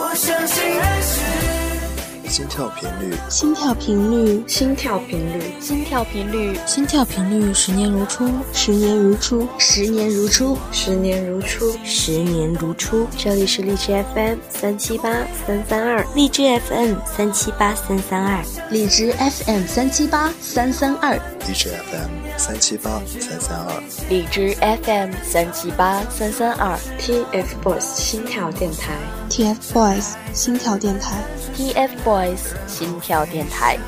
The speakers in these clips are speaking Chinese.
我相信爱是。心跳频率，心跳频率，心跳频率，心跳频率，心跳频率，十年如初，十年如初，十年如初，十年如初，十年如初。这里是荔枝 FM 三七八三三二，荔枝 FM 三七八三三二，荔枝 FM 三七八三三二，荔枝 FM 三七八三三二，荔枝 FM 三七八三三二，TFBOYS 心跳电台，TFBOYS 心跳电台。TFBOYS 心跳电台。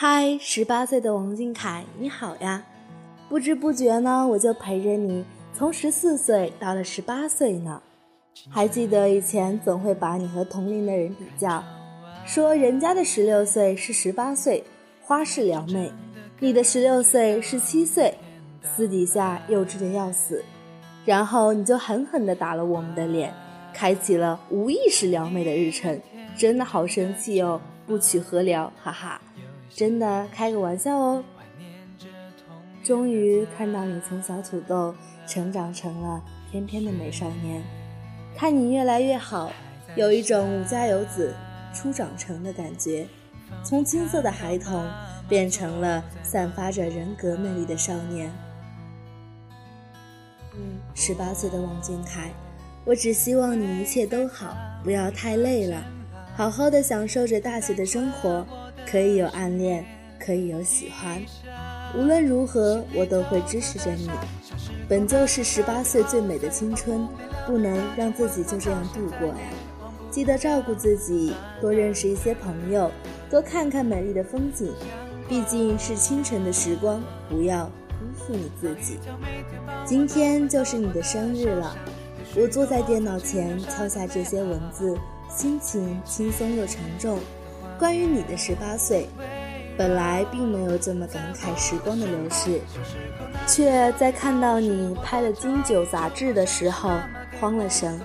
嗨，十八岁的王俊凯，你好呀！不知不觉呢，我就陪着你从十四岁到了十八岁呢。还记得以前总会把你和同龄的人比较，说人家的十六岁是十八岁，花式撩妹；你的十六岁是七岁，私底下幼稚的要死。然后你就狠狠地打了我们的脸，开启了无意识撩妹的日程。真的好生气哦，不娶何聊？哈哈，真的开个玩笑哦。终于看到你从小土豆成长成了翩翩的美少年，看你越来越好，有一种吾家有子初长成的感觉，从青涩的孩童变成了散发着人格魅力的少年。嗯，十八岁的王俊凯，我只希望你一切都好，不要太累了，好好的享受着大学的生活，可以有暗恋，可以有喜欢。无论如何，我都会支持着你。本就是十八岁最美的青春，不能让自己就这样度过呀！记得照顾自己，多认识一些朋友，多看看美丽的风景。毕竟是清晨的时光，不要辜负你自己。今天就是你的生日了，我坐在电脑前敲下这些文字，心情轻松又沉重。关于你的十八岁。本来并没有这么感慨时光的流逝，却在看到你拍了《金九》杂志的时候慌了神，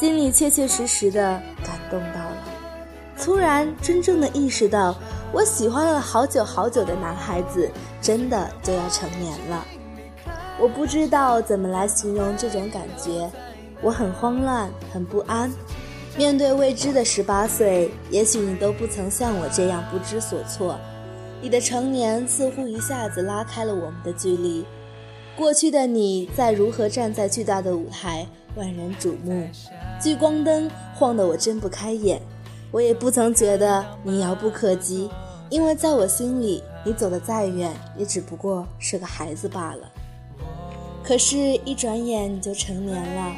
心里切切实实的感动到了。突然真正的意识到，我喜欢了好久好久的男孩子，真的就要成年了。我不知道怎么来形容这种感觉，我很慌乱，很不安。面对未知的十八岁，也许你都不曾像我这样不知所措。你的成年似乎一下子拉开了我们的距离。过去的你在如何站在巨大的舞台，万人瞩目，聚光灯晃得我睁不开眼。我也不曾觉得你遥不可及，因为在我心里，你走得再远，也只不过是个孩子罢了。可是，一转眼你就成年了。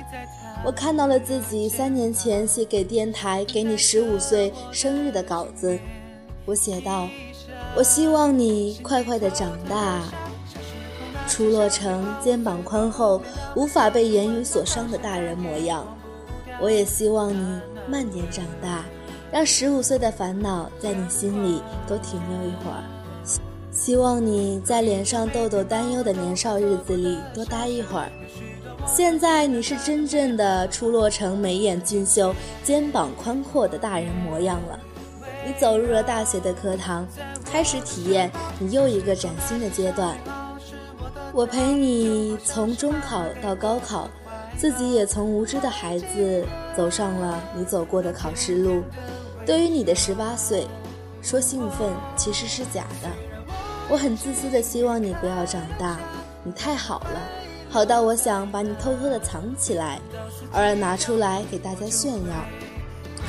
我看到了自己三年前写给电台给你十五岁生日的稿子，我写道：“我希望你快快的长大，出落成肩膀宽厚、无法被言语所伤的大人模样。我也希望你慢点长大，让十五岁的烦恼在你心里多停留一会儿。希望你在脸上痘痘担忧的年少日子里多待一会儿。”现在你是真正的出落成眉眼俊秀、肩膀宽阔的大人模样了。你走入了大学的课堂，开始体验你又一个崭新的阶段。我陪你从中考到高考，自己也从无知的孩子走上了你走过的考试路。对于你的十八岁，说兴奋其实是假的。我很自私的希望你不要长大，你太好了。好到我想把你偷偷的藏起来，偶尔拿出来给大家炫耀。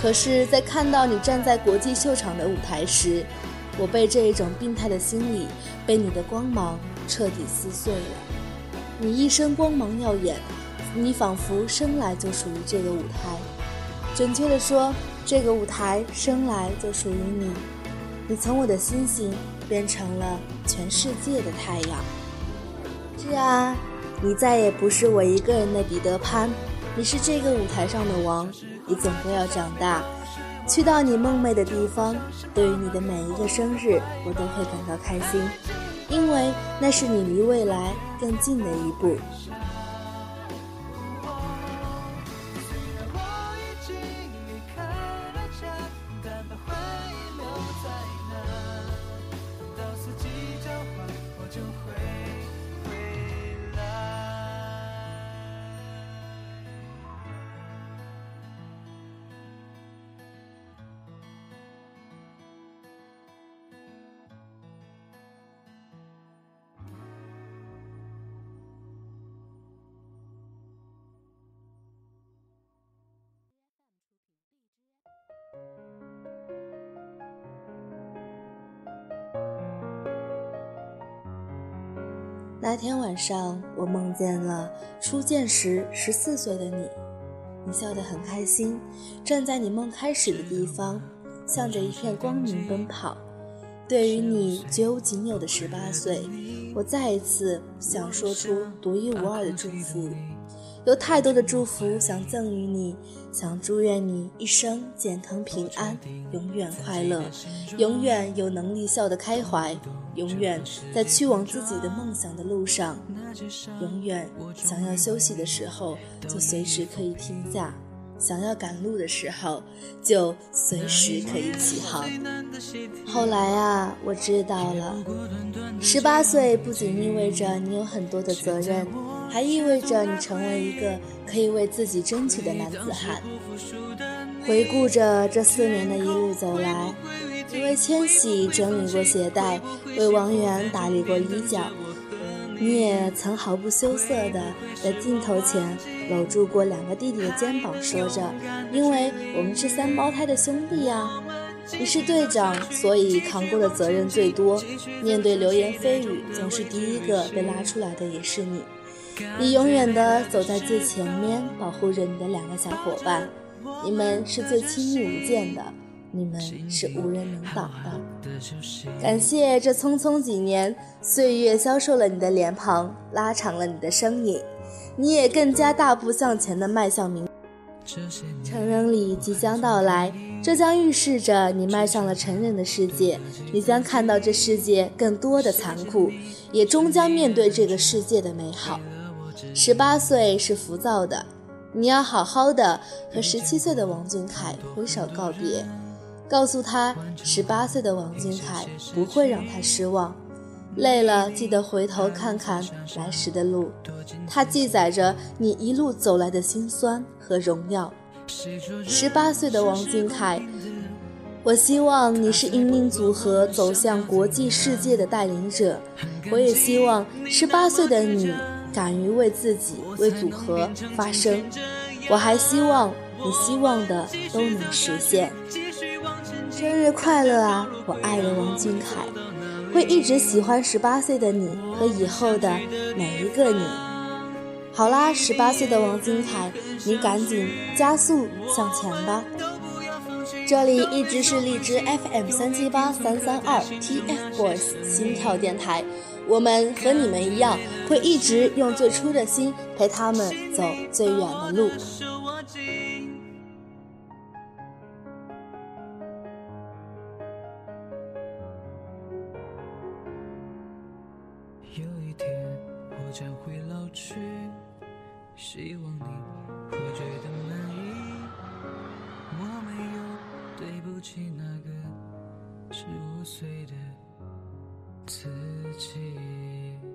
可是，在看到你站在国际秀场的舞台时，我被这一种病态的心理，被你的光芒彻底撕碎了。你一身光芒耀眼，你仿佛生来就属于这个舞台。准确的说，这个舞台生来就属于你。你从我的星星变成了全世界的太阳。是啊。你再也不是我一个人的彼得潘，你是这个舞台上的王。你总归要长大，去到你梦寐的地方。对于你的每一个生日，我都会感到开心。因为那是你离未来更近的一步。那天晚上，我梦见了初见时十四岁的你，你笑得很开心，站在你梦开始的地方，向着一片光明奔跑。对于你绝无仅有的十八岁，我再一次想说出独一无二的祝福。有太多的祝福想赠予你，想祝愿你一生健康平安，永远快乐，永远有能力笑得开怀，永远在去往自己的梦想的路上，永远想要休息的时候就随时可以停下，想要赶路的时候就随时可以起航。后来啊，我知道了，十八岁不仅意味着你有很多的责任。还意味着你成为一个可以为自己争取的男子汉。回顾着这四年的一路走来，你为千玺整理过鞋带，为王源打理过衣角，你也曾毫不羞涩地在镜头前搂住过两个弟弟的肩膀，说着：“因为我们是三胞胎的兄弟呀。”你是队长，所以扛过的责任最多。面对流言蜚语，总是第一个被拉出来的也是你。你永远的走在最前面，保护着你的两个小伙伴。你们是最亲密无间的，你们是无人能挡的。感谢这匆匆几年，岁月消瘦了你的脸庞，拉长了你的身影，你也更加大步向前的迈向明。成人礼即将到来，这将预示着你迈上了成人的世界。你将看到这世界更多的残酷，也终将面对这个世界的美好。十八岁是浮躁的，你要好好的和十七岁的王俊凯挥手告别，告诉他十八岁的王俊凯不会让他失望。累了记得回头看看来时的路，它记载着你一路走来的辛酸和荣耀。十八岁的王俊凯，我希望你是引领组合走向国际世界的带领者，我也希望十八岁的你。敢于为自己、为组合发声，我还希望你希望的都能实现。生日快乐啊，我爱的王俊凯！会一直喜欢十八岁的你和以后的每一个你。好啦，十八岁的王俊凯，你赶紧加速向前吧。这里一直是荔枝 FM 三七八三三二 TFBOYS 心跳电台。我们和你们一样，会一直用最初的心陪他们走最远的路。有一天我将会老去，希望你会觉得满意。我没有对不起那个十五岁的。自己。